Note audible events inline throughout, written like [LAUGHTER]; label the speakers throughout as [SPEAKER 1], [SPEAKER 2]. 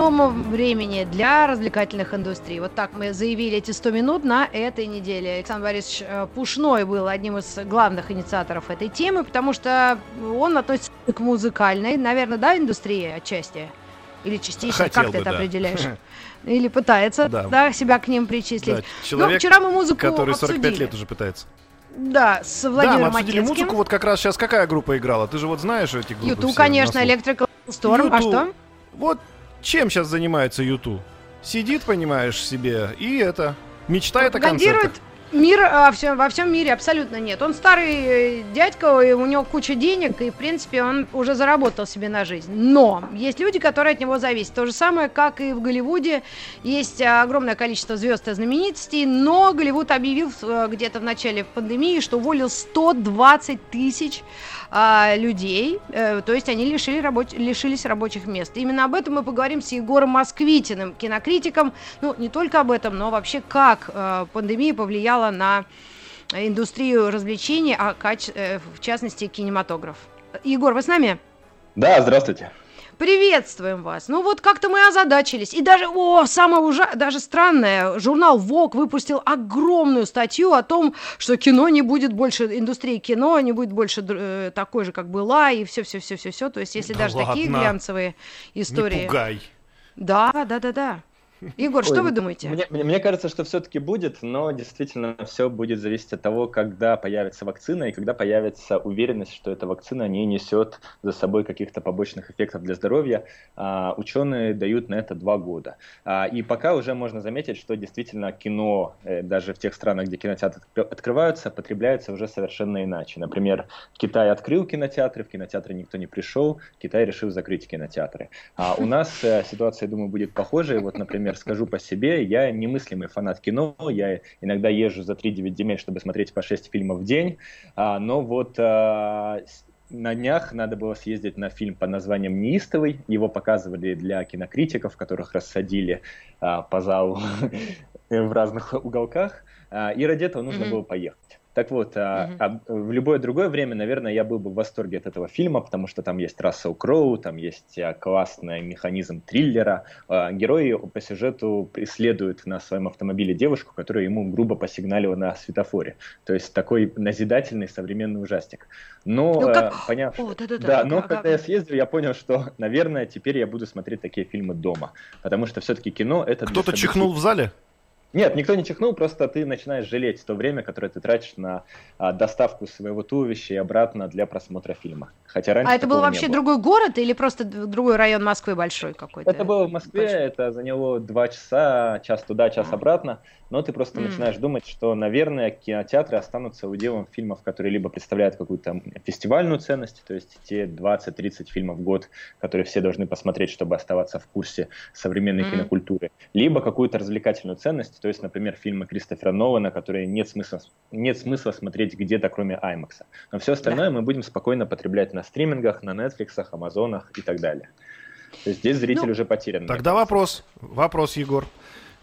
[SPEAKER 1] О новом времени для развлекательных индустрий. Вот так мы заявили эти 100 минут на этой неделе. Александр Борисович э, Пушной был одним из главных инициаторов этой темы, потому что он относится к музыкальной, наверное, да, индустрии отчасти? Или частично,
[SPEAKER 2] Хотел
[SPEAKER 1] как ты
[SPEAKER 2] бы,
[SPEAKER 1] это
[SPEAKER 2] да.
[SPEAKER 1] определяешь? [LAUGHS] Или пытается
[SPEAKER 2] Да.
[SPEAKER 1] да, себя к ним причислить.
[SPEAKER 2] Да, человек,
[SPEAKER 1] ну, вчера мы музыку
[SPEAKER 2] который 45
[SPEAKER 1] обсудили.
[SPEAKER 2] лет уже пытается.
[SPEAKER 1] Да, с
[SPEAKER 2] да,
[SPEAKER 1] Владимиром
[SPEAKER 2] мы обсудили
[SPEAKER 1] Макинским.
[SPEAKER 2] музыку. Вот как раз сейчас какая группа играла? Ты же вот знаешь эти группы
[SPEAKER 1] Юту, конечно. Electrical Storm. А
[SPEAKER 2] Юту.
[SPEAKER 1] что?
[SPEAKER 2] Вот чем сейчас занимается Юту? Сидит, понимаешь, себе и это мечтает о концертах.
[SPEAKER 1] мир а, всё- во всем мире абсолютно нет. Он старый э, дядька, и у него куча денег, и, в принципе, он уже заработал себе на жизнь. Но есть люди, которые от него зависят. То же самое, как и в Голливуде. Есть а, огромное количество звезд и знаменитостей, но Голливуд объявил э, где-то в начале пандемии, что уволил 120 тысяч а, людей, э, то есть они лишили рабоч- лишились рабочих мест. Именно об этом мы поговорим с Егором Москвитиным, кинокритиком. Ну, не только об этом, но вообще как э, пандемия повлияла на индустрию развлечений, а каче- э, в частности кинематограф. Егор, вы с нами?
[SPEAKER 3] Да, здравствуйте.
[SPEAKER 1] Приветствуем вас. Ну вот как-то мы озадачились. И даже, о, самое ужа... даже странное, журнал Vogue выпустил огромную статью о том, что кино не будет больше, индустрии кино не будет больше э, такой же, как была, и все-все-все-все-все. То есть если
[SPEAKER 2] Да
[SPEAKER 1] даже такие
[SPEAKER 2] ладно.
[SPEAKER 1] глянцевые истории...
[SPEAKER 2] Не пугай.
[SPEAKER 1] Да, да, да, да. Егор, что
[SPEAKER 3] Ой,
[SPEAKER 1] вы думаете?
[SPEAKER 3] Мне, мне- мне кажется, что все-таки будет, но действительно все будет зависеть от того, когда появится вакцина и когда появится уверенность, что эта вакцина не несет за собой каких-то побочных эффектов для здоровья. А, ученые дают на это два года. А, и пока уже можно заметить, что действительно кино, э, даже в тех странах, где кинотеатры откры- открываются, потребляется уже совершенно иначе. Например, Китай открыл кинотеатры, в кинотеатры никто не пришел, Китай решил закрыть кинотеатры. А у нас э, ситуация, я думаю, будет похожей. Вот, например, скажу по себе, я немыслимый фанат кино, я иногда езжу за 3-9 земель, чтобы смотреть по 6 фильмов в день, А, но вот а, на днях надо было съездить на фильм под названием «Неистовый». Его показывали для кинокритиков, которых рассадили а, по залу [LAUGHS] в разных уголках. А, И ради этого нужно было поехать. Так вот, а,
[SPEAKER 1] Мгм.
[SPEAKER 3] а в любое другое время, наверное, я был бы в восторге от этого фильма, потому что там есть Рассел Кроу, там есть а, классный механизм триллера. А, Герои по сюжету преследуют на своем автомобиле девушку, которая ему грубо посигналила на светофоре. То есть такой назидательный современный ужастик. Но,
[SPEAKER 1] Ну, как-
[SPEAKER 3] э, поняв...
[SPEAKER 1] О.
[SPEAKER 3] Да, но
[SPEAKER 1] А,
[SPEAKER 3] когда я съездил, я понял, что, наверное, теперь я буду смотреть такие фильмы дома. Потому что все-таки кино это...
[SPEAKER 2] Кто-то чихнул в зале?
[SPEAKER 3] Нет, никто не чихнул, просто ты начинаешь жалеть то время, которое ты тратишь на а, доставку своего туловища и обратно для просмотра фильма. Хотя раньше
[SPEAKER 1] А это был вообще
[SPEAKER 3] было.
[SPEAKER 1] другой город или просто другой район Москвы большой какой-то?
[SPEAKER 3] Это было в Москве,
[SPEAKER 1] Большой.
[SPEAKER 3] это заняло два часа, час туда, час
[SPEAKER 1] А.
[SPEAKER 3] обратно, но ты просто
[SPEAKER 1] М.
[SPEAKER 3] начинаешь думать, что, наверное, кинотеатры останутся уделом фильмов, которые либо представляют какую-то фестивальную ценность, то есть те 20-30 фильмов в год, которые все должны посмотреть, чтобы оставаться в курсе современной
[SPEAKER 1] Мгм.
[SPEAKER 3] кинокультуры, либо какую-то развлекательную ценность, то есть, например, фильмы Кристофера Нолана, которые нет смысла, нет смысла смотреть где-то, кроме IMAX. Но все остальное мы будем спокойно потреблять на стримингах, на Netflix, Амазонах и так далее. То есть здесь зритель
[SPEAKER 1] Ну,
[SPEAKER 3] уже потерян.
[SPEAKER 2] Тогда вопрос. Вопрос, Егор.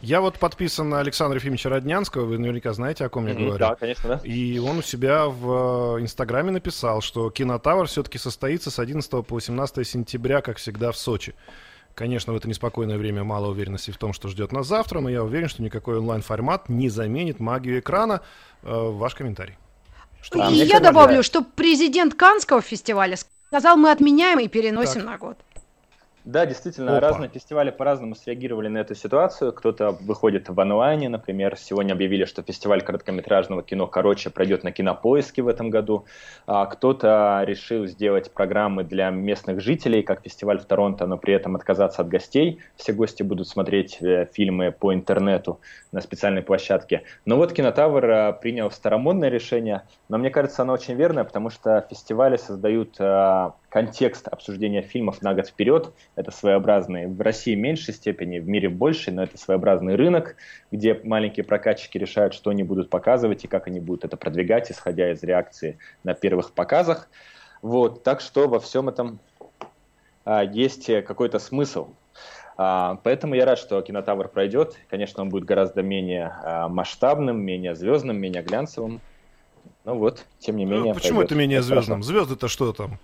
[SPEAKER 2] Я вот подписан на Александра Ефимовича Роднянского, вы наверняка знаете, о ком я говорю.
[SPEAKER 3] Да, конечно, да.
[SPEAKER 2] И он у себя в э, Инстаграме написал, что кинотавр все-таки состоится с 11 по 18 сентября, как всегда, в Сочи. Конечно, в это неспокойное время мало уверенности в том, что ждет нас завтра, но я уверен, что никакой онлайн-формат не заменит магию экрана. Э, ваш комментарий.
[SPEAKER 3] Что- А,
[SPEAKER 1] И я добавлю, что президент Канского фестиваля сказал, мы отменяем и переносим
[SPEAKER 2] Так.
[SPEAKER 1] на год.
[SPEAKER 3] Да, действительно,
[SPEAKER 2] Опа.
[SPEAKER 3] разные фестивали по-разному среагировали на эту ситуацию. Кто-то выходит в онлайне, например, сегодня объявили, что фестиваль короткометражного кино «Короче» пройдет на кинопоиске в этом году. А кто-то решил сделать программы для местных жителей, как фестиваль в Торонто, но при этом отказаться от гостей. Все гости будут смотреть э, фильмы по интернету на специальной площадке. Но вот Кинотавр э, принял старомодное решение, но мне кажется, оно очень верное, потому что фестивали создают э, контекст обсуждения фильмов на год вперед. Это своеобразный, в России в меньшей степени, в мире больше, но это своеобразный рынок, где маленькие прокатчики решают, что они будут показывать и как они будут это продвигать, исходя из реакции на первых показах. Вот, так что во всем этом а, есть какой-то смысл. А, поэтому я рад, что кинотавр пройдет. Конечно, он будет гораздо менее а, масштабным, менее звездным, менее глянцевым. Ну вот, тем не ну, менее.
[SPEAKER 2] Ну, почему это менее звездным? Звезды-то что там?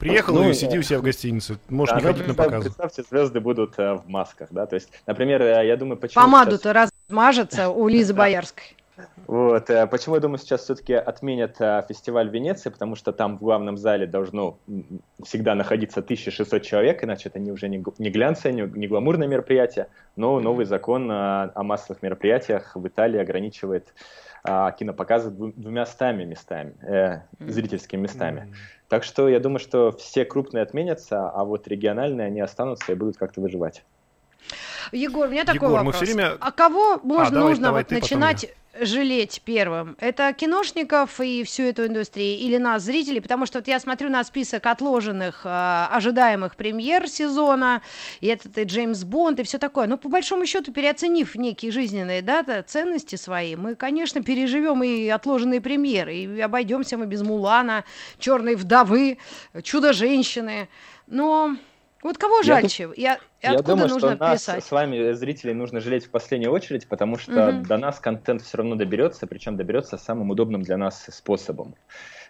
[SPEAKER 2] Приехал ну, и сиди у себя в гостинице. Можешь да, не ходить на показы.
[SPEAKER 3] Представьте, звезды будут э, в масках, да. То есть, например, э, я думаю, почему.
[SPEAKER 1] Помаду-то сейчас... размажется у Лизы [LAUGHS] Боярской.
[SPEAKER 3] Вот. Э, почему, я думаю, сейчас все-таки отменят фестиваль в Венеции, потому что там в главном зале должно всегда находиться 1600 человек, иначе это не, уже не, не глянцевое, не, не гламурное мероприятие, но новый закон о, о массовых мероприятиях в Италии ограничивает кинопоказы двумя стами местами, э, зрительскими местами. Так что я думаю, что все крупные отменятся, а вот региональные они останутся и будут как-то выживать.
[SPEAKER 1] Егор, у меня такой Егор, вопрос. время... А кого можно, а, давай, нужно давай, вот начинать жалеть первым? Это киношников и всю эту индустрию или нас, зрителей? Потому что вот я смотрю на список отложенных, э, ожидаемых премьер сезона, и этот и Джеймс Бонд, и все такое. Но по большому счету, переоценив некие жизненные да, ценности свои, мы, конечно, переживем и отложенные премьеры, и обойдемся мы без Мулана, Черной вдовы, Чудо-женщины. Но вот кого жальче? Я,
[SPEAKER 3] я, я думаю, нужно что нас писать? с вами, зрителей, нужно жалеть в последнюю очередь, потому что угу. до нас контент все равно доберется, причем доберется самым удобным для нас способом.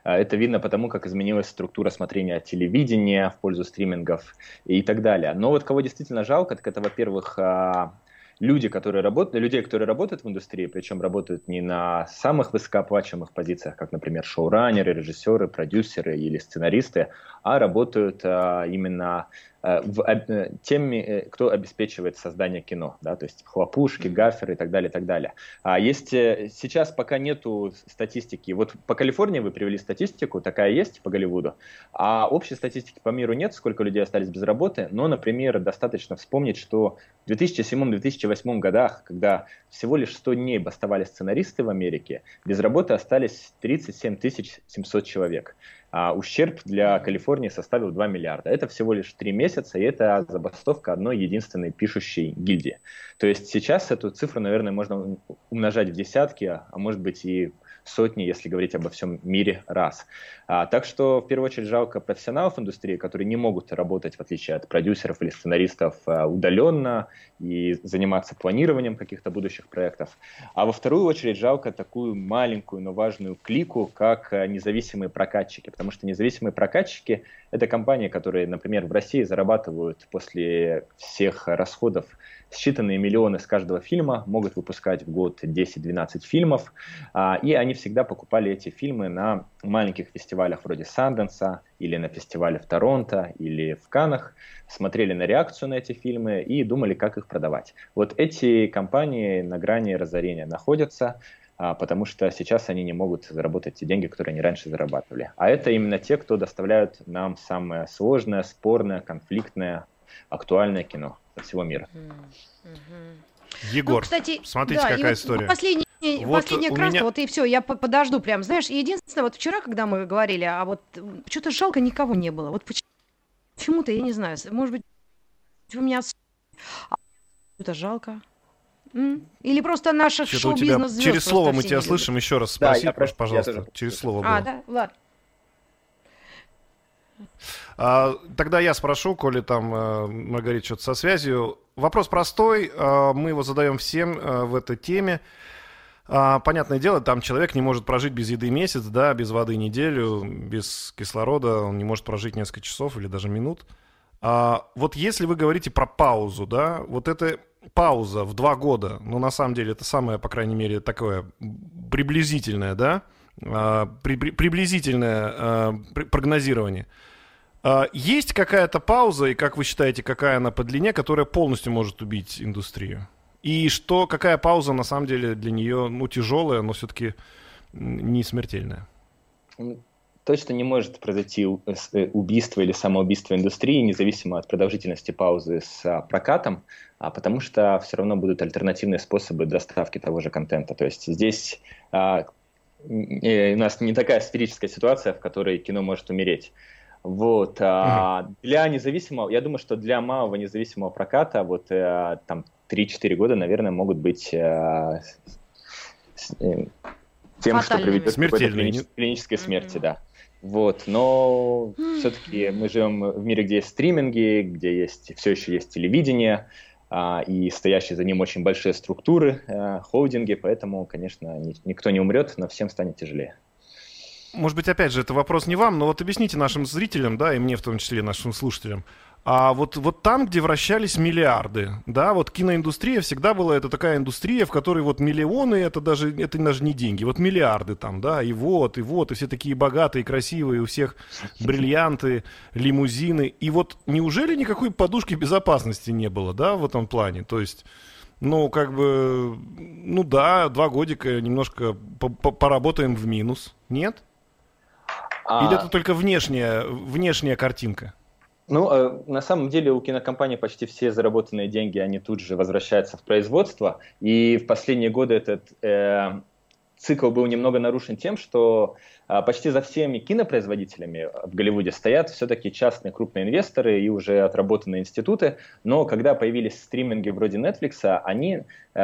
[SPEAKER 3] А, это видно потому, как изменилась структура смотрения телевидения в пользу стримингов и так далее. Но вот кого действительно жалко, так это, во-первых, а, люди, которые работают, людей, которые работают в индустрии, причем работают не на самых высокооплачиваемых позициях, как, например, шоураннеры, режиссеры, продюсеры или сценаристы, а работают а, именно Э, в, э, теми, э, кто обеспечивает создание кино, да, то есть хлопушки, гаферы и так далее, и так далее. А есть сейчас пока нету статистики. Вот по Калифорнии вы привели статистику, такая есть по Голливуду, а общей статистики по миру нет, сколько людей остались без работы, но, например, достаточно вспомнить, что в 2007-2008 годах, когда всего лишь 100 дней бастовали сценаристы в Америке, без работы остались 37 700 человек а ущерб для Калифорнии составил 2 миллиарда. Это всего лишь 3 месяца, и это забастовка одной единственной пишущей гильдии. То есть сейчас эту цифру, наверное, можно умножать в десятки, а может быть и сотни, если говорить обо всем мире, раз. А, так что, в первую очередь, жалко профессионалов индустрии, которые не могут работать, в отличие от продюсеров или сценаристов, а, удаленно и заниматься планированием каких-то будущих проектов. А во вторую очередь, жалко такую маленькую, но важную клику, как а, независимые прокатчики, потому что независимые прокатчики — это компании, которые, например, в России зарабатывают после всех расходов считанные миллионы с каждого фильма, могут выпускать в год 10-12 фильмов, а, и они всегда покупали эти фильмы на маленьких фестивалях вроде Санденса или на фестивале в Торонто или в Канах, смотрели на реакцию на эти фильмы и думали, как их продавать. Вот эти компании на грани разорения находятся, потому что сейчас они не могут заработать те деньги, которые они раньше зарабатывали. А это именно те, кто доставляют нам самое сложное, спорное, конфликтное, актуальное кино со всего мира.
[SPEAKER 2] Егор, ну, кстати, смотрите, да, какая вот история.
[SPEAKER 1] Последний, вот последняя краска, меня... вот и все, я подожду прям. Знаешь, единственное, вот вчера, когда мы говорили, а вот что-то жалко никого не было. Вот почему-то, я не знаю, может быть, у меня это жалко. Или просто наших шоу-бизнес звезд.
[SPEAKER 2] Через слово мы тебя слышим, еще раз спроси, да, пожалуйста. Через слово
[SPEAKER 1] было. А, да, ладно.
[SPEAKER 2] А, тогда я спрошу, коли там э, Маргарита что-то со связью. Вопрос простой, э, мы его задаем всем э, в этой теме. А, понятное дело, там человек не может прожить без еды месяц, да, без воды неделю, без кислорода, он не может прожить несколько часов или даже минут. А, вот если вы говорите про паузу, да, вот это пауза в два года, ну, на самом деле, это самое, по крайней мере, такое приблизительное, да, а, при, при, приблизительное а, прогнозирование – а, есть какая-то пауза, и как вы считаете, какая она по длине, которая полностью может убить индустрию? И что, какая пауза на самом деле для нее, ну, тяжелая, но все-таки не смертельная?
[SPEAKER 3] Точно не может произойти э, убийство или самоубийство индустрии, независимо от продолжительности паузы с а, прокатом, а потому что все равно будут альтернативные способы доставки того же контента. То есть здесь а, у нас не такая сферическая ситуация, в которой кино может умереть. Вот. А для независимого, я думаю, что для малого независимого проката вот э, там 3-4 года, наверное, могут быть э, с- э, тем, что
[SPEAKER 1] Фатальными.
[SPEAKER 3] приведет к какой-то
[SPEAKER 2] Смертельными.
[SPEAKER 3] клинич- клинической смерти,
[SPEAKER 1] Мгм.
[SPEAKER 3] да. Вот, но все-таки мы живем в мире, где есть стриминги, где есть все еще есть телевидение, а, и стоящие за ним очень большие структуры, э, холдинги, поэтому, конечно, ни- никто не умрет, но всем станет тяжелее.
[SPEAKER 2] Может быть, опять же, это вопрос не вам, но вот объясните нашим зрителям, да, и мне в том числе, нашим слушателям. А вот, вот там, где вращались миллиарды, да, вот киноиндустрия всегда была это такая индустрия, в которой вот миллионы, это даже, это даже не деньги, вот миллиарды там, да, и вот, и вот, и все такие богатые, красивые, у всех бриллианты, лимузины. И вот неужели никакой подушки безопасности не было, да, в этом плане? То есть... Ну, как бы, ну да, два годика немножко по- по- поработаем в минус. Нет?
[SPEAKER 3] А,
[SPEAKER 2] Или это только внешняя, внешняя картинка?
[SPEAKER 3] Ну, э, на самом деле у кинокомпании почти все заработанные деньги, они тут же возвращаются в производство. И в последние годы этот э, цикл был немного нарушен тем, что а, почти за всеми кинопроизводителями в Голливуде стоят все-таки частные крупные инвесторы и уже отработанные институты. Но когда появились стриминги вроде Netflix, они э,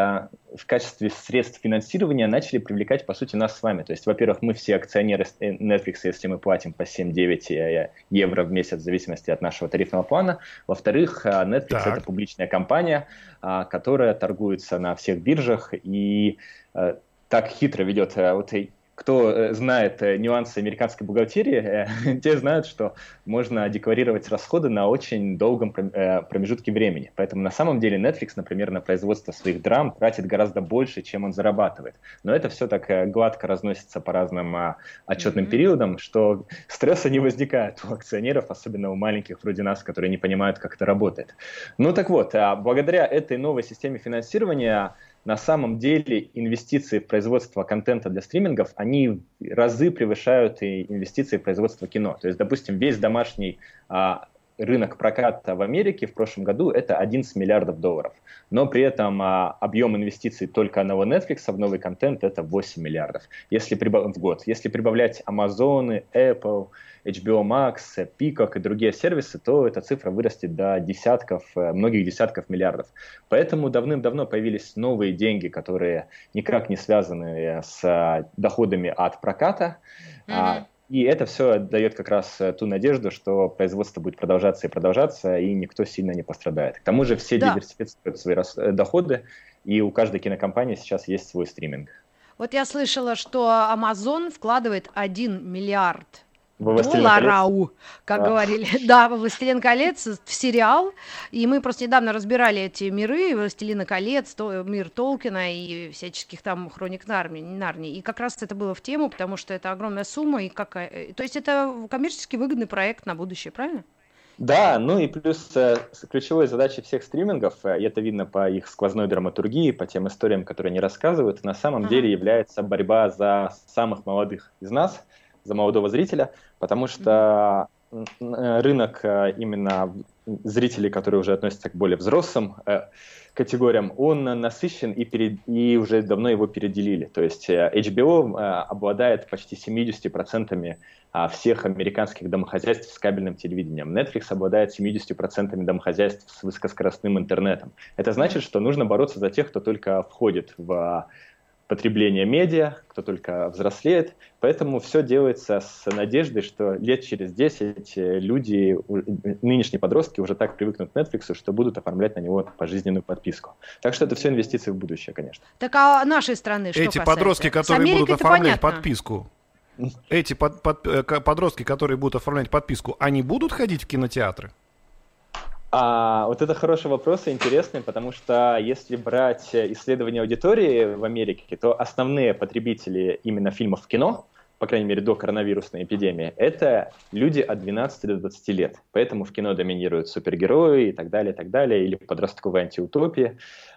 [SPEAKER 3] в качестве средств финансирования начали привлекать, по сути, нас с вами. То есть, во-первых, мы все акционеры э, Netflix, если мы платим по 7-9 э, евро в месяц в зависимости от нашего тарифного плана. Во-вторых, э, Netflix
[SPEAKER 2] Так.
[SPEAKER 3] это публичная компания, а, которая торгуется на всех биржах и э, так хитро ведет. э, Вот кто э, знает э, нюансы американской бухгалтерии, [LAUGHS] те знают, что можно декларировать расходы на очень долгом пром- промежутке времени. Поэтому на самом деле Netflix, например, на производство своих драм тратит гораздо больше, чем он зарабатывает. Но это все так гладко разносится по разным а, отчетным
[SPEAKER 1] Мгм.
[SPEAKER 3] периодам, что стресса не возникает у акционеров, особенно у маленьких вроде нас, которые не понимают, как это работает. Ну так вот, а, благодаря этой новой системе финансирования на самом деле инвестиции в производство контента для стримингов, они разы превышают и инвестиции в производство кино. То есть, допустим, весь домашний а, рынок проката в Америке в прошлом году это 11 миллиардов долларов. Но при этом а, объем инвестиций только одного Netflix в новый контент это 8 миллиардов если прибав- в год. Если прибавлять Amazon, Apple, HBO Max, Peacock и другие сервисы, то эта цифра вырастет до десятков, э, многих десятков миллиардов. Поэтому давным-давно появились новые деньги, которые никак не связаны с а, доходами от проката.
[SPEAKER 1] Мгм.
[SPEAKER 3] И это все дает как раз э, ту надежду, что производство будет продолжаться и продолжаться, и никто сильно не пострадает. К тому же все
[SPEAKER 1] Да.
[SPEAKER 3] диверсифицируют свои э, доходы, и у каждой кинокомпании сейчас есть свой стриминг.
[SPEAKER 1] Вот я слышала, что Amazon вкладывает 1 миллиард
[SPEAKER 3] Во
[SPEAKER 1] долларов, как
[SPEAKER 3] А.
[SPEAKER 1] говорили. [LAUGHS] Да, во «Властелин колец» в сериал. И мы просто недавно разбирали эти миры, «Властелина колец», то- мир Толкина и всяческих там хроник Нарнии, Нарнии. И как раз это было в тему, потому что это огромная сумма. И какая... э, То есть это коммерчески выгодный проект на будущее, правильно?
[SPEAKER 3] Да, ну и плюс э, ключевой задачей всех стримингов, э, и это видно по их сквозной драматургии, по тем историям, которые они рассказывают, на самом
[SPEAKER 1] Ага.
[SPEAKER 3] деле является борьба за самых молодых из нас, за молодого зрителя, потому что э, рынок э, именно зрителей, которые уже относятся к более взрослым э, категориям, он насыщен и, перед- и уже давно его переделили. То есть HBO обладает почти 70% а, всех американских домохозяйств с кабельным телевидением. Netflix обладает 70% домохозяйств с высокоскоростным интернетом. Это значит, что нужно бороться за тех, кто только входит в потребление медиа, кто только взрослеет. Поэтому все делается с надеждой, что лет через 10 э, люди, нынешние подростки уже так привыкнут к Netflix, что будут оформлять на него пожизненную подписку. Так что это все инвестиции в будущее, конечно.
[SPEAKER 1] Так а нашей страны что
[SPEAKER 2] Эти
[SPEAKER 1] касается?
[SPEAKER 2] подростки, которые будут оформлять
[SPEAKER 1] понятно.
[SPEAKER 2] подписку, эти под- под- э, подростки, которые будут оформлять подписку, они будут ходить в кинотеатры?
[SPEAKER 3] А, вот это хороший вопрос и интересный, потому что если брать э, исследования аудитории в Америке, то основные потребители именно фильмов в кино, по крайней мере, до коронавирусной эпидемии, это люди от 12 до 20 лет. Поэтому в кино доминируют супергерои и так далее, и так далее, или подростковые антиутопии.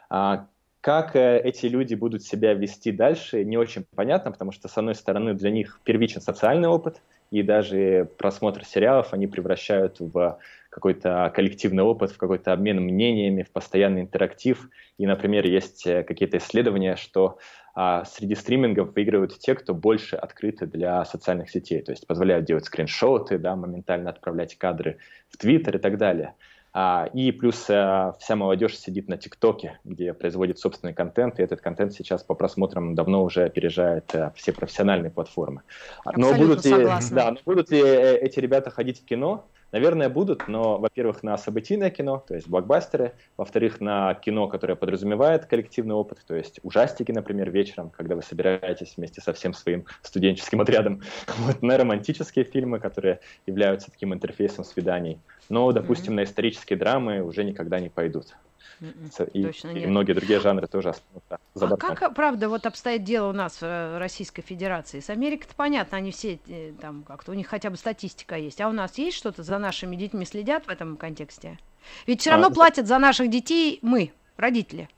[SPEAKER 3] А, как э, эти люди будут себя вести дальше, не очень понятно, потому что, с одной стороны, для них первичен социальный опыт, и даже просмотр сериалов они превращают в какой-то коллективный опыт, в какой-то обмен мнениями, в постоянный интерактив. И, например, есть э, какие-то исследования, что а среди стримингов выигрывают те, кто больше открыты для социальных сетей, то есть позволяют делать скриншоты, да, моментально отправлять кадры в Твиттер и так далее. А, и плюс а, вся молодежь сидит на ТикТоке, где производит собственный контент, и этот контент сейчас по просмотрам давно уже опережает а, все профессиональные платформы.
[SPEAKER 1] Абсолютно но будут ли,
[SPEAKER 3] да, но будут ли эти ребята ходить в кино? Наверное, будут, но, во-первых, на событийное кино, то есть блокбастеры, во-вторых, на кино, которое подразумевает коллективный опыт, то есть ужастики, например, вечером, когда вы собираетесь вместе со всем своим студенческим отрядом, [LAUGHS] вот, на романтические фильмы, которые являются таким интерфейсом свиданий, но, допустим, mm-hmm. на исторические драмы уже никогда не пойдут. Mm-mm, и, точно и многие другие жанры тоже [LAUGHS] останутся
[SPEAKER 1] за А как, правда, вот обстоит дело у нас в э, Российской Федерации? С Америкой-то понятно, они все э, там как-то, у них хотя бы статистика есть. А у нас есть что-то за нашими детьми следят в этом контексте? Ведь все равно а, платят за наших детей мы, родители.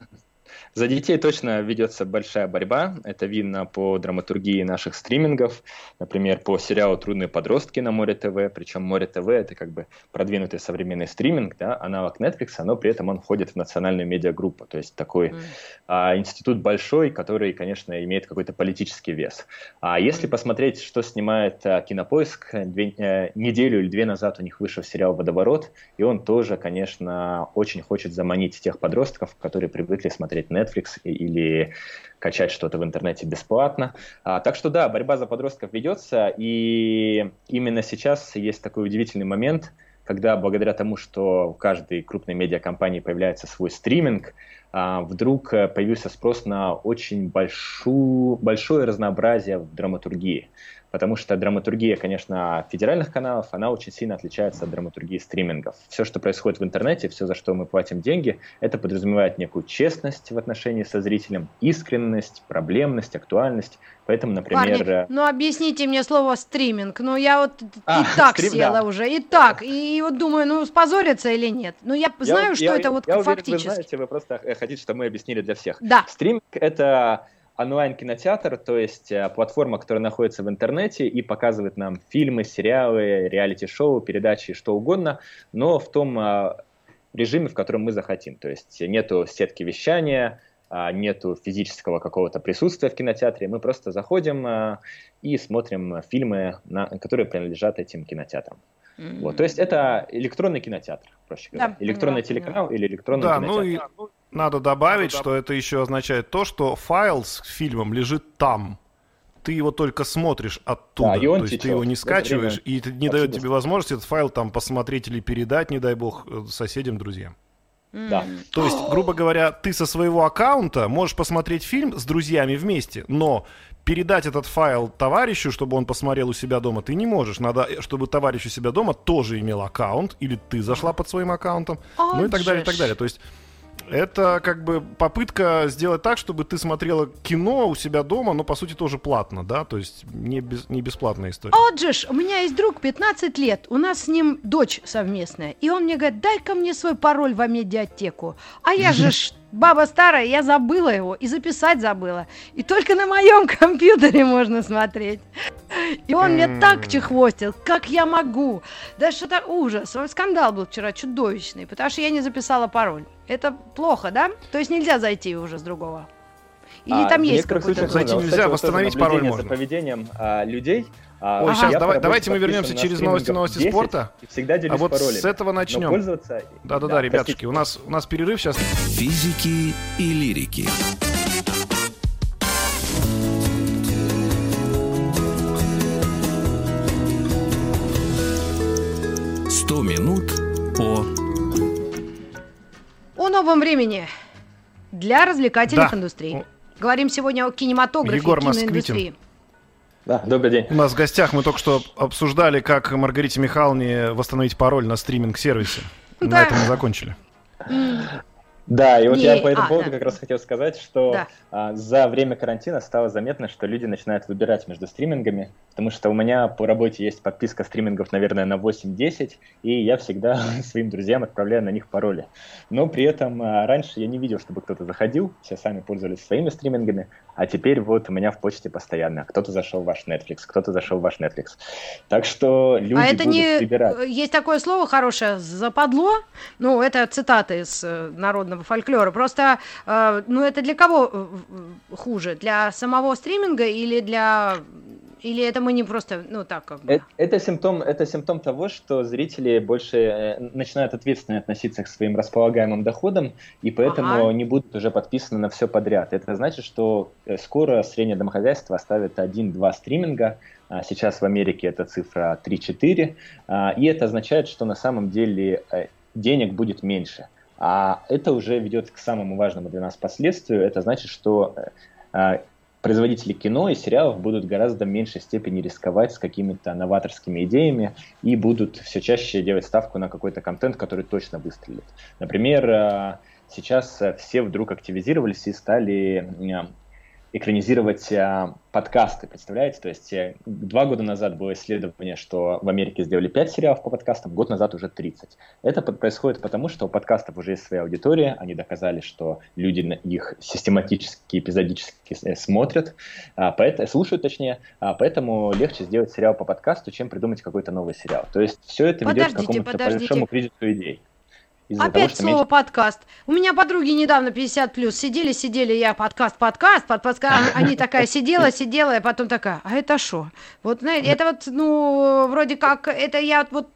[SPEAKER 3] За детей точно ведется большая борьба. Это видно по драматургии наших стримингов. Например, по сериалу «Трудные подростки» на Море ТВ. Причем Море ТВ — это как бы продвинутый современный стриминг, да, аналог Netflix, но при этом он входит в национальную медиагруппу. То есть такой mm. а, институт большой, который, конечно, имеет какой-то политический вес. А если mm. посмотреть, что снимает а, Кинопоиск, две, а, неделю или две назад у них вышел сериал «Водоворот», и он тоже, конечно, очень хочет заманить тех подростков, которые привыкли смотреть Netflix или качать что-то в интернете бесплатно. А, так что да, борьба за подростков ведется, и именно сейчас есть такой удивительный момент, когда благодаря тому, что в каждой крупной медиакомпании появляется свой стриминг, а, вдруг появился спрос на очень большую, большое разнообразие в драматургии потому что драматургия, конечно, федеральных каналов, она очень сильно отличается от драматургии стримингов. Все, что происходит в интернете, все, за что мы платим деньги, это подразумевает некую честность в отношении со зрителем, искренность, проблемность, актуальность. Поэтому, например... Парни,
[SPEAKER 1] э, ну объясните мне слово стриминг. Ну я вот а, и так стрим, села да. уже, и так. И, и вот думаю, ну спозориться или нет. Ну я, я знаю, что я, это вот
[SPEAKER 3] я
[SPEAKER 1] фактически.
[SPEAKER 3] Уверен, вы знаете, вы просто хотите, чтобы мы объяснили для всех.
[SPEAKER 1] Да.
[SPEAKER 3] Стриминг — это онлайн-кинотеатр, то есть э, платформа, которая находится в интернете и показывает нам фильмы, сериалы, реалити-шоу, передачи, что угодно, но в том э, режиме, в котором мы захотим. То есть нету сетки вещания, а, нету физического какого-то присутствия в кинотеатре, мы просто заходим э, и смотрим фильмы, которые принадлежат этим кинотеатрам. Mm-hmm. Вот, то есть это электронный кинотеатр, проще говоря. Да, электронный поняла, телеканал поняла. или электронный
[SPEAKER 2] да,
[SPEAKER 3] кинотеатр.
[SPEAKER 2] Ну и надо добавить, Надо что это еще означает то, что файл с фильмом лежит там. Ты его только смотришь оттуда. Да, и он то есть течет. ты его не скачиваешь, и это не дает тебе возможности этот файл там посмотреть или передать, не дай бог, э, соседям, друзьям.
[SPEAKER 3] Да.
[SPEAKER 2] То есть, грубо говоря, ты со своего аккаунта можешь посмотреть фильм с друзьями вместе, но передать этот файл товарищу, чтобы он посмотрел у себя дома, ты не можешь. Надо, э, чтобы товарищ у себя дома тоже имел аккаунт, или ты зашла под своим аккаунтом, О, ну и так далее, и так далее. То есть это как бы попытка сделать так, чтобы ты смотрела кино у себя дома, но по сути тоже платно, да, то есть не, без, не бесплатная история.
[SPEAKER 1] Вот же ж, у меня есть друг 15 лет, у нас с ним дочь совместная, и он мне говорит, дай-ка мне свой пароль в медиатеку, а я [LAUGHS] же ж баба старая, я забыла его и записать забыла. И только на моем [LAUGHS] компьютере можно смотреть. И он мне так чехвостил, как я могу. Да что-то ужас. Скандал был вчера чудовищный, потому что я не записала пароль. Это плохо, да? То есть нельзя зайти уже с другого. Или а, там есть какой-то...
[SPEAKER 2] Зайти нельзя, восстановить пароль можно.
[SPEAKER 3] за поведением а, людей
[SPEAKER 2] а, Ой, сейчас давай, давайте мы вернемся через новости новости 10, спорта.
[SPEAKER 3] Всегда делюсь
[SPEAKER 2] а вот
[SPEAKER 3] паролями.
[SPEAKER 2] с этого начнем. Да-да-да, да, ребятушки, у нас, у нас перерыв сейчас.
[SPEAKER 4] Физики и лирики. Сто минут по...
[SPEAKER 1] О новом времени для развлекательных да. индустрий. Говорим сегодня о кинематографе Егор и киноиндустрии. Москвитин.
[SPEAKER 3] Да, добрый день.
[SPEAKER 2] У нас в гостях мы только что обсуждали, как Маргарите Михайловне восстановить пароль на стриминг-сервисе. Да. На этом мы закончили.
[SPEAKER 3] Да, и вот Не, я по этому а, поводу да. как раз хотел сказать, что да. а, за время карантина стало заметно, что люди начинают выбирать между стримингами, потому что у меня по работе есть подписка стримингов, наверное, на 8-10, и я всегда [LAUGHS] своим друзьям отправляю на них пароли. Но при этом а, раньше я не видел, чтобы кто-то заходил, все сами пользовались своими стримингами, а теперь вот у меня в почте постоянно кто-то зашел в ваш Netflix, кто-то зашел в ваш Netflix. Так что люди а
[SPEAKER 1] это
[SPEAKER 3] будут
[SPEAKER 1] не...
[SPEAKER 3] выбирать.
[SPEAKER 1] Есть такое слово хорошее «западло», ну, это цитата из э, народного фольклора, просто, э, ну, это для кого э, хуже? Для самого стриминга или для или это мы не просто, ну так как бы?
[SPEAKER 3] Это, это, симптом, это симптом того, что зрители больше э, начинают ответственно относиться к своим располагаемым доходам, и поэтому ага. не будут уже подписаны на все подряд. Это значит, что э, скоро среднее домохозяйство оставит один-два стриминга, а сейчас в Америке эта цифра 3-4, а, и это означает, что на самом деле э, денег будет меньше. А это уже ведет к самому важному для нас последствию. Это значит, что производители кино и сериалов будут гораздо меньшей степени рисковать с какими-то новаторскими идеями и будут все чаще делать ставку на какой-то контент, который точно выстрелит. Например, э, сейчас все вдруг активизировались и стали э, экранизировать а, подкасты, представляете? То есть э, два года назад было исследование, что в Америке сделали 5 сериалов по подкастам, год назад уже 30. Это происходит потому, что у подкастов уже есть своя аудитория, они доказали, что люди их систематически, эпизодически э, смотрят, а, слушают точнее, а, поэтому легче сделать сериал по подкасту, чем придумать какой-то новый сериал. То есть все это ведет к какому-то большому кризису идей.
[SPEAKER 1] Опять того, слово меньше... подкаст. У меня подруги недавно 50 плюс сидели, сидели, я подкаст, подкаст, под подкаст. Они такая сидела, [LAUGHS] сидела, и потом такая, а это что? Вот, знаете, это вот, ну, вроде как, это я вот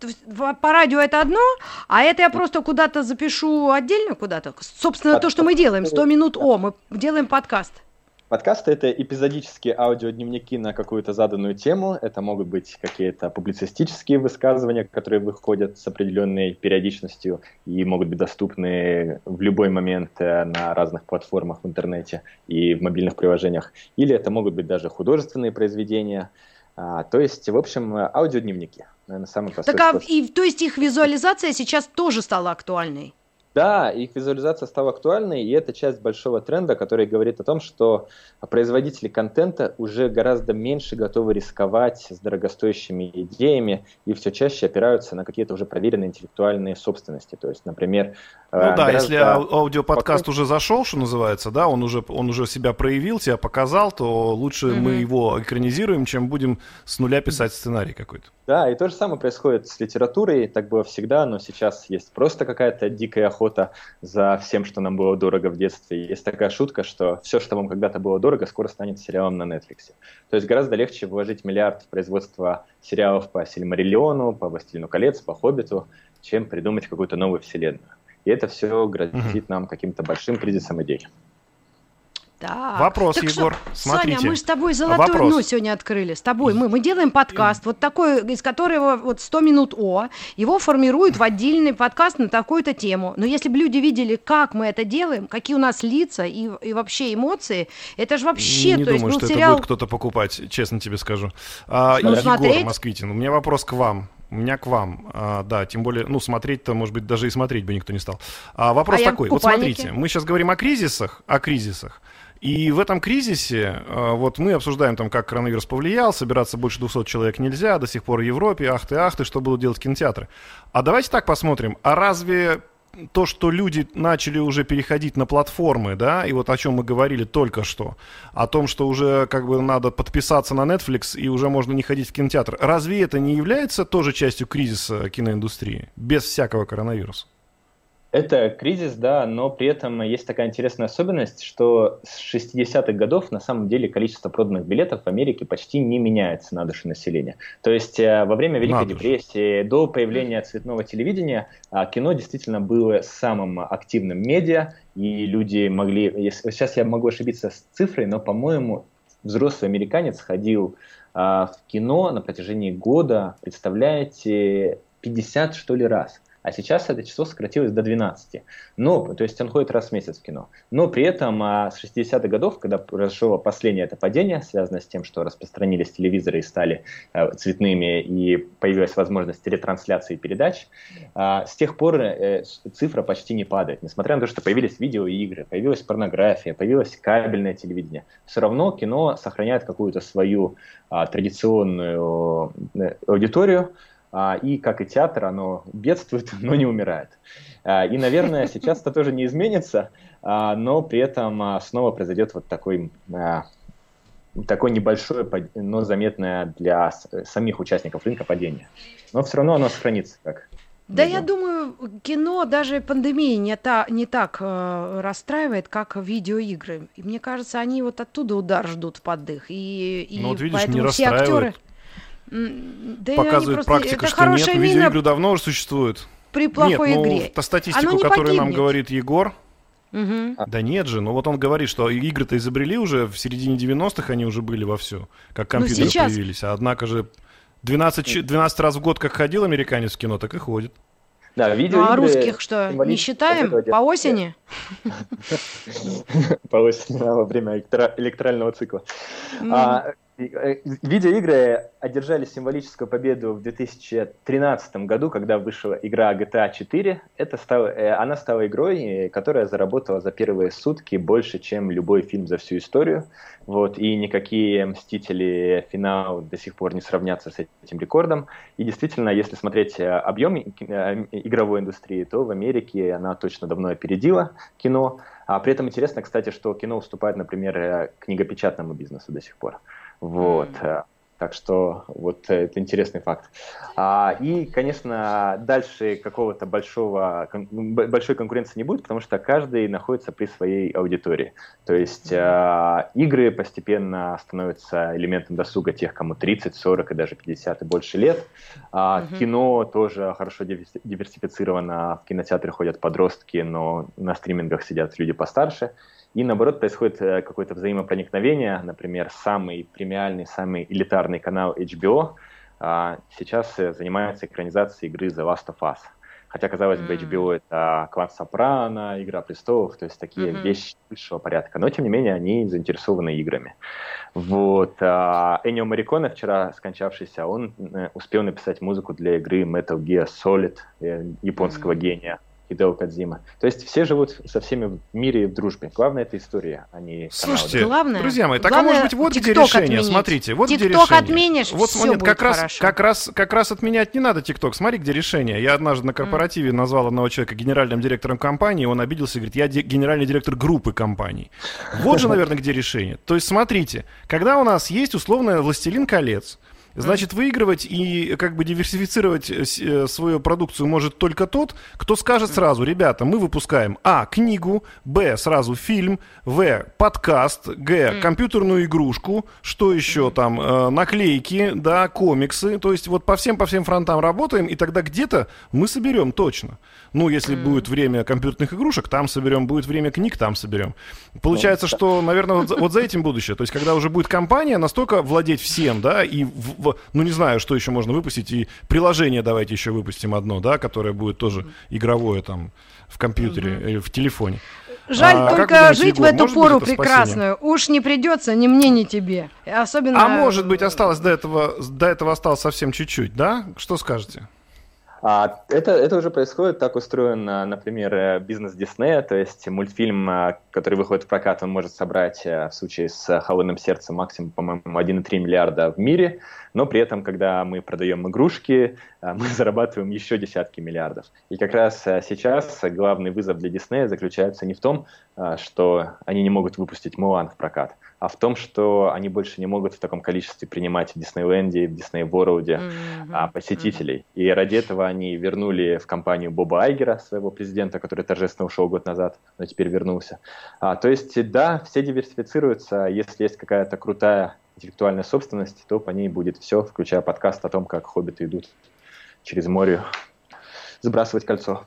[SPEAKER 1] по радио это одно, а это я просто куда-то запишу отдельно куда-то. Собственно, то, что мы делаем, 100 минут О, мы делаем подкаст.
[SPEAKER 3] Подкасты — это эпизодические аудиодневники на какую-то заданную тему. Это могут быть какие-то публицистические высказывания, которые выходят с определенной периодичностью и могут быть доступны в любой момент э, на разных платформах в интернете и в мобильных приложениях. Или это могут быть даже художественные произведения. А, то есть, в общем, аудиодневники. Наверное, самый простой
[SPEAKER 1] так, а, и, то есть их визуализация сейчас тоже стала актуальной?
[SPEAKER 3] Да, их визуализация стала актуальной, и это часть большого тренда, который говорит о том, что производители контента уже гораздо меньше готовы рисковать с дорогостоящими идеями и все чаще опираются на какие-то уже проверенные интеллектуальные собственности. То есть, например...
[SPEAKER 2] Ну э, да, если аудиоподкаст уже зашел, что называется, да, он уже, он уже себя проявил, себя показал, то лучше mm-hmm. мы его экранизируем, чем будем с нуля писать сценарий какой-то.
[SPEAKER 3] Да, и то же самое происходит с литературой, так было всегда, но сейчас есть просто какая-то дикая охота за всем, что нам было дорого в детстве. Есть такая шутка, что все, что вам когда-то было дорого, скоро станет сериалом на Netflix. То есть гораздо легче вложить миллиард в производство сериалов по Сильмариллиону, по Властелину колец, по Хоббиту, чем придумать какую-то новую вселенную. И это все грозит нам каким-то большим кризисом идей.
[SPEAKER 2] Так. Вопрос, так Егор. Что, Смотрите.
[SPEAKER 1] Саня, мы с тобой золотое Вопрос. дно сегодня открыли. С тобой. Мы, мы делаем подкаст, вот такой, из которого вот 100 минут О. Его формируют в отдельный подкаст на такую-то тему. Но если бы люди видели, как мы это делаем, какие у нас лица и, и вообще эмоции, это же вообще...
[SPEAKER 2] Не
[SPEAKER 1] то
[SPEAKER 2] думаю,
[SPEAKER 1] есть,
[SPEAKER 2] что сериал... это будет кто-то покупать, честно тебе скажу. А, ну, Егор смотреть... Москвитин, у меня вопрос к вам. У меня к вам, а, да, тем более, ну, смотреть-то, может быть, даже и смотреть бы никто не стал. А вопрос а такой, вот смотрите, мы сейчас говорим о кризисах, о кризисах. И в этом кризисе, э, вот мы обсуждаем там, как коронавирус повлиял, собираться больше 200 человек нельзя, до сих пор в Европе, ах ты, ах ты, что будут делать кинотеатры. А давайте так посмотрим, а разве то, что люди начали уже переходить на платформы, да, и вот о чем мы говорили только что, о том, что уже как бы надо подписаться на Netflix и уже можно не ходить в кинотеатр, разве это не является тоже частью кризиса киноиндустрии, без всякого коронавируса?
[SPEAKER 3] Это кризис, да, но при этом есть такая интересная особенность, что с 60-х годов на самом деле количество проданных билетов в Америке почти не меняется на душу населения. То есть э, во время Великой депрессии, до появления цветного телевидения, а, кино действительно было самым активным медиа, и люди могли... Сейчас я могу ошибиться с цифрой, но, по-моему, взрослый американец ходил а, в кино на протяжении года, представляете, 50 что ли раз. А сейчас это число сократилось до 12. Но, то есть он ходит раз в месяц в кино. Но при этом а, с 60-х годов, когда произошло последнее это падение, связанное с тем, что распространились телевизоры и стали а, цветными, и появилась возможность ретрансляции передач, а, с тех пор э, цифра почти не падает. Несмотря на то, что появились видеоигры, появилась порнография, появилось кабельное телевидение, все равно кино сохраняет какую-то свою а, традиционную э, аудиторию, и, как и театр, оно бедствует, [LAUGHS] но не умирает. А, и, наверное, сейчас это тоже не изменится, а, но при этом снова произойдет вот такой такое небольшое, но заметное для самих участников рынка падение. Но все равно оно сохранится как
[SPEAKER 1] да, я думаю, кино даже пандемии не, та, не так э, расстраивает, как видеоигры. И мне кажется, они вот оттуда удар ждут под дых. И, и
[SPEAKER 2] ну, вот видишь, не все актеры.
[SPEAKER 1] Да
[SPEAKER 2] Показывает просто... практика, что нет, видеоигры давно уже существуют.
[SPEAKER 1] При плохой
[SPEAKER 2] нет,
[SPEAKER 1] игре.
[SPEAKER 2] Ну, та статистику, которую нам говорит Егор, Угу. Да нет же, ну вот он говорит, что игры-то изобрели уже в середине 90-х, они уже были вовсю, как ну, компьютеры сейчас... появились. А однако же 12, 12 раз в год как ходил американец в кино, так и ходит.
[SPEAKER 1] Да, видео ну, а русских что, не считаем? По осени? [LAUGHS]
[SPEAKER 3] По осени, во время электорального цикла. Э, видеоигры одержали символическую победу в 2013 году, когда вышла игра GTA 4. Это стало, э, она стала игрой, э, которая заработала за первые сутки больше, чем любой фильм за всю историю. Вот, и никакие «Мстители. Финал» до сих пор не сравнятся с этим рекордом. И действительно, если смотреть объем игровой индустрии, то в Америке она точно давно опередила кино. А при этом интересно, кстати, что кино уступает, например, книгопечатному бизнесу до сих пор. Вот. Mm. Так что вот это интересный факт. А, и, конечно, дальше какого-то большого, большой конкуренции не будет, потому что каждый находится при своей аудитории. То есть а, игры постепенно становятся элементом досуга тех, кому 30, 40 и даже 50 и больше лет. А, mm-hmm. Кино тоже хорошо диверсифицировано. В кинотеатры ходят подростки, но на стримингах сидят люди постарше. И наоборот происходит э, какое-то взаимопроникновение. Например, самый премиальный, самый элитарный канал HBO а, сейчас э, занимается экранизацией игры The Last of Us. Хотя, казалось бы, HBO это клан Сопрано, Игра престолов, то есть такие mm-hmm. вещи высшего порядка. Но, тем не менее, они заинтересованы играми. Вот. А Энио Мариконе, вчера скончавшийся, он э, успел написать музыку для игры Metal Gear Solid, японского mm-hmm. гения. Хидео Кадзима. То есть все живут со всеми в мире и в дружбе. Главное это история, а не
[SPEAKER 2] Слушайте, главное, друзья мои, так а может быть вот где решение. Отменить. Смотрите, вот
[SPEAKER 1] TikTok
[SPEAKER 2] где решение.
[SPEAKER 1] отменишь,
[SPEAKER 2] вот
[SPEAKER 1] все нет,
[SPEAKER 2] как раз,
[SPEAKER 1] хорошо.
[SPEAKER 2] как раз, как раз отменять не надо ТикТок. Смотри, где решение. Я однажды на корпоративе mm. назвал одного человека генеральным директором компании, он обиделся и говорит, я генеральный директор группы компаний. Вот же, [LAUGHS] наверное, где решение. То есть смотрите, когда у нас есть условно «Властелин колец», Значит, выигрывать и как бы диверсифицировать э, э, свою продукцию может только тот, кто скажет сразу, ребята, мы выпускаем А. Книгу, Б. Сразу фильм, В. Подкаст, Г. Компьютерную игрушку, что еще там, э, наклейки, да, комиксы. То есть вот по всем, по всем фронтам работаем, и тогда где-то мы соберем точно. Ну, если будет время компьютерных игрушек, там соберем, будет время книг, там соберем. Получается, что, наверное, вот, за этим будущее. То есть, когда уже будет компания настолько владеть всем, да, и, ну, не знаю, что еще можно выпустить, и приложение давайте еще выпустим одно, да, которое будет тоже игровое там в компьютере, mm-hmm. в телефоне.
[SPEAKER 1] Жаль а, только жить Егор, в эту пору прекрасную. Спасение? Уж не придется ни мне, ни тебе. Особенно...
[SPEAKER 2] А может быть, осталось до этого, до этого осталось совсем чуть-чуть, да? Что скажете?
[SPEAKER 3] А, это, это уже происходит, так устроен, например, э, бизнес Диснея, то есть мультфильм, э, который выходит в прокат, он может собрать э, в случае с «Холодным сердцем» максимум, по-моему, 1,3 миллиарда в мире, но при этом, когда мы продаем игрушки, [LAUGHS] мы зарабатываем еще десятки миллиардов. И как раз сейчас главный вызов для Диснея заключается не в том, что они не могут выпустить «Мулан» в прокат, а в том, что они больше не могут в таком количестве принимать в Диснейленде, в Дисней Ворлде mm-hmm. а, посетителей. Mm-hmm. И ради этого они вернули в компанию Боба Айгера, своего президента, который торжественно ушел год назад, но теперь вернулся. А, то есть, да, все диверсифицируются. Если есть какая-то крутая интеллектуальная собственность, то по ней будет все, включая подкаст о том, как хоббиты идут через море сбрасывать кольцо.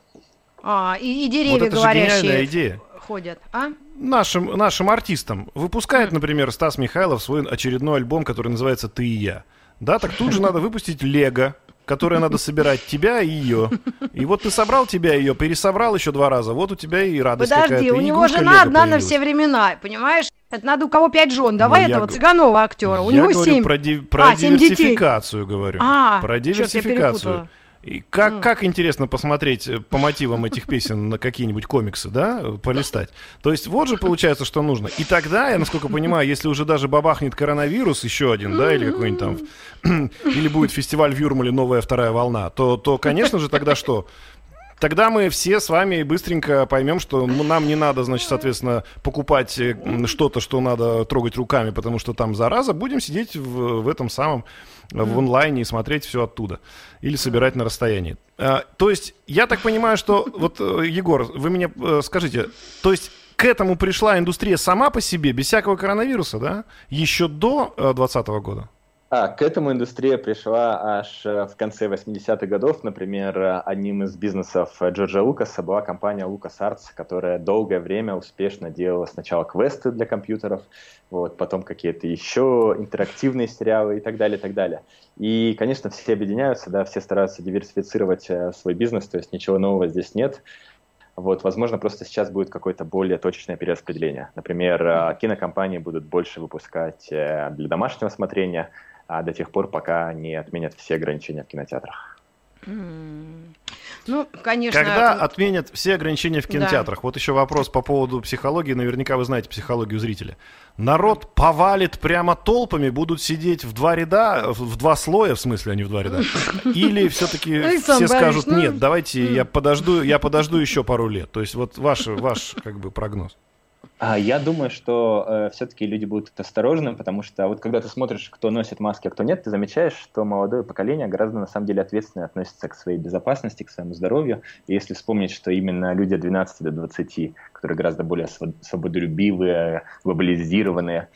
[SPEAKER 1] А, и, и деревья вот это говорящие. Же идея ходят, а?
[SPEAKER 2] Нашим, нашим артистам. Выпускает, например, Стас Михайлов свой очередной альбом, который называется «Ты и я». Да, так тут же [LAUGHS] надо выпустить Лего, которые надо собирать тебя и ее. И вот ты собрал тебя и ее, пересобрал еще два раза, вот у тебя и радость
[SPEAKER 1] Подожди, у него жена одна на все времена, понимаешь? Это надо у кого пять жен. Давай ну, этого я... Цыганова актера. У
[SPEAKER 2] я
[SPEAKER 1] него
[SPEAKER 2] говорю
[SPEAKER 1] семь.
[SPEAKER 2] про, ди... про а, диверсификацию говорю.
[SPEAKER 1] А,
[SPEAKER 2] про диверсификацию. И как, mm. как интересно посмотреть э, по мотивам этих песен на какие-нибудь комиксы, да, полистать. То есть вот же получается, что нужно. И тогда, я насколько понимаю, если уже даже бабахнет коронавирус еще один, да, или какой-нибудь там, [CLEARS THROAT] или будет фестиваль в Юрмале «Новая вторая волна», то, то конечно же, тогда что? Тогда мы все с вами быстренько поймем, что нам не надо, значит, соответственно, покупать э, что-то, что надо трогать руками, потому что там зараза. Будем сидеть в, в этом самом, в онлайне и смотреть все оттуда. Или собирать на расстоянии. А, то есть, я так понимаю, что... [LAUGHS] Вот, э, Егор, вы мне э, скажите, то есть к этому пришла индустрия сама по себе, без всякого коронавируса, да? Еще до 2020 года?
[SPEAKER 3] А, к этому индустрия пришла аж э, в конце 80-х годов. Например, э, одним из бизнесов Джорджа Лукаса была компания LucasArts, которая долгое время успешно делала сначала квесты для компьютеров, вот, потом какие-то еще интерактивные сериалы и так далее, и так далее. И, конечно, все объединяются, да, все стараются диверсифицировать э, свой бизнес, то есть ничего нового здесь нет. Вот, возможно, просто сейчас будет какое-то более точечное перераспределение. Например, кинокомпании будут больше выпускать для домашнего смотрения, а до тех пор, пока не отменят все ограничения в кинотеатрах.
[SPEAKER 1] Ну, конечно.
[SPEAKER 2] Когда отменят все ограничения в кинотеатрах? Да. Вот еще вопрос по поводу психологии. Наверняка вы знаете психологию зрителя. Народ повалит прямо толпами, будут сидеть в два ряда, в два слоя, в смысле, а не в два ряда. [LAUGHS] Или все-таки ну все скажут, ну. нет, давайте я подожду, я подожду еще пару лет. То есть вот ваш, ваш как бы прогноз.
[SPEAKER 3] А я думаю, что э, все-таки люди будут осторожны, потому что вот когда ты смотришь, кто носит маски, а кто нет, ты замечаешь, что молодое поколение гораздо на самом деле ответственно относится к своей безопасности, к своему здоровью. И если вспомнить, что именно люди от 12 до 20, которые гораздо более свободолюбивые, глобализированные,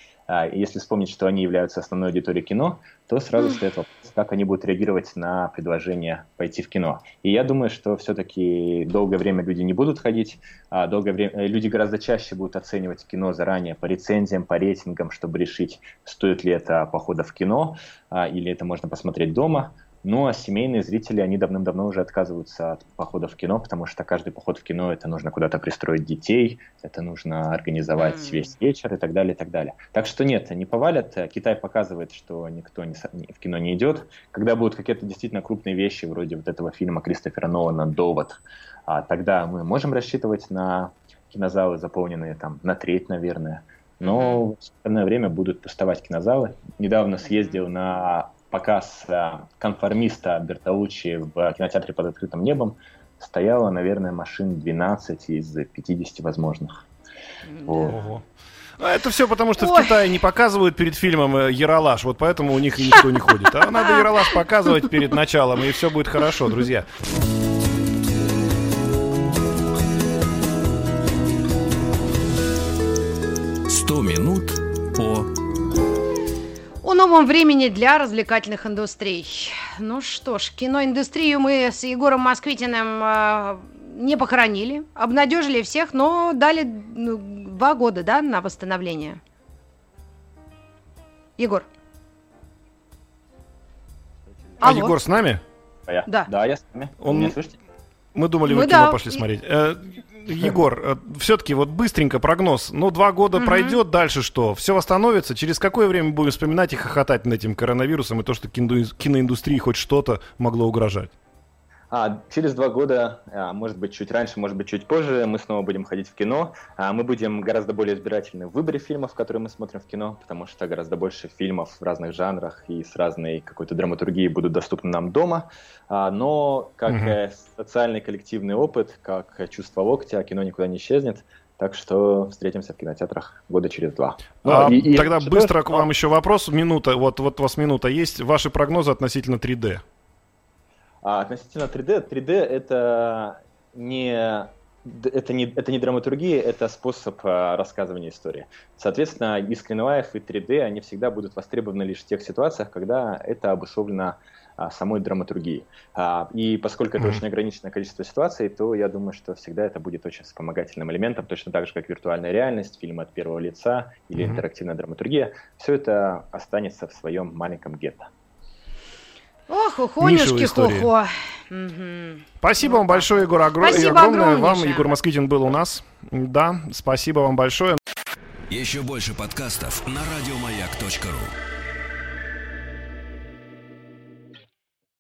[SPEAKER 3] если вспомнить, что они являются основной аудиторией кино, то сразу стоит вопрос, как они будут реагировать на предложение пойти в кино. И я думаю, что все-таки долгое время люди не будут ходить, а долгое время э, люди гораздо чаще будут оценивать кино заранее по рецензиям, по рейтингам, чтобы решить, стоит ли это похода в кино, а, или это можно посмотреть дома. Ну, а семейные зрители, они давным-давно уже отказываются от похода в кино, потому что каждый поход в кино это нужно куда-то пристроить детей, это нужно организовать mm. весь вечер и так далее, и так далее. Так что нет, не повалят. Китай показывает, что никто не, в кино не идет. Когда будут какие-то действительно крупные вещи, вроде вот этого фильма Кристофера Нолана «Довод», а, тогда мы можем рассчитывать на кинозалы, заполненные там на треть, наверное. Но в остальное время будут пустовать кинозалы. Недавно съездил на показ э, конформиста Бертолуччи в кинотеатре под открытым небом стояло, наверное, машин 12 из 50 возможных.
[SPEAKER 2] Ого. А это все потому, что Ой. в Китае не показывают перед фильмом э, Яралаш, вот поэтому у них и никто не ходит. А надо Яралаш показывать перед началом, и все будет хорошо, друзья.
[SPEAKER 4] Сто минут по
[SPEAKER 1] о новом времени для развлекательных индустрий. Ну что ж, киноиндустрию мы с Егором Москвитиным э, не похоронили, обнадежили всех, но дали ну, два года, да, на восстановление. Егор.
[SPEAKER 2] А Алло. Егор с нами?
[SPEAKER 3] Я.
[SPEAKER 1] Да.
[SPEAKER 3] Да, я с вами.
[SPEAKER 2] Он... Меня слышите? Мы думали, вы мы кино да. пошли смотреть. Э, Егор, э, все-таки вот быстренько прогноз. Ну, два года угу. пройдет, дальше что? Все восстановится? Через какое время будем вспоминать и хохотать над этим коронавирусом и то, что киноиндустрии хоть что-то могло угрожать?
[SPEAKER 3] А, через два года, а, может быть, чуть раньше, может быть, чуть позже, мы снова будем ходить в кино. А, мы будем гораздо более избирательны в выборе фильмов, которые мы смотрим в кино, потому что гораздо больше фильмов в разных жанрах и с разной какой-то драматургией будут доступны нам дома. А, но как угу. социальный коллективный опыт, как чувство локтя, кино никуда не исчезнет. Так что встретимся в кинотеатрах года через два.
[SPEAKER 2] Ну, а, и, и тогда быстро к вам еще вопрос. Минута. Вот, вот у вас минута есть. Ваши прогнозы относительно 3D?
[SPEAKER 3] А относительно 3D, 3D это не это не, это не драматургия, это способ а, рассказывания истории. Соответственно, и Screenlife, и 3D, они всегда будут востребованы лишь в тех ситуациях, когда это обусловлено а, самой драматургией. А, и поскольку это очень ограниченное количество ситуаций, то я думаю, что всегда это будет очень вспомогательным элементом, точно так же, как виртуальная реальность, фильмы от первого лица или интерактивная драматургия. Все это останется в своем маленьком гетто.
[SPEAKER 1] Ох, хохонюшки, хохо. Угу.
[SPEAKER 2] Спасибо вам большое, Егор, огр...
[SPEAKER 1] Спасибо
[SPEAKER 2] огромное вам. Егор Москвитин был у нас. Да, спасибо вам большое.
[SPEAKER 4] Еще больше подкастов на радиомаяк.ру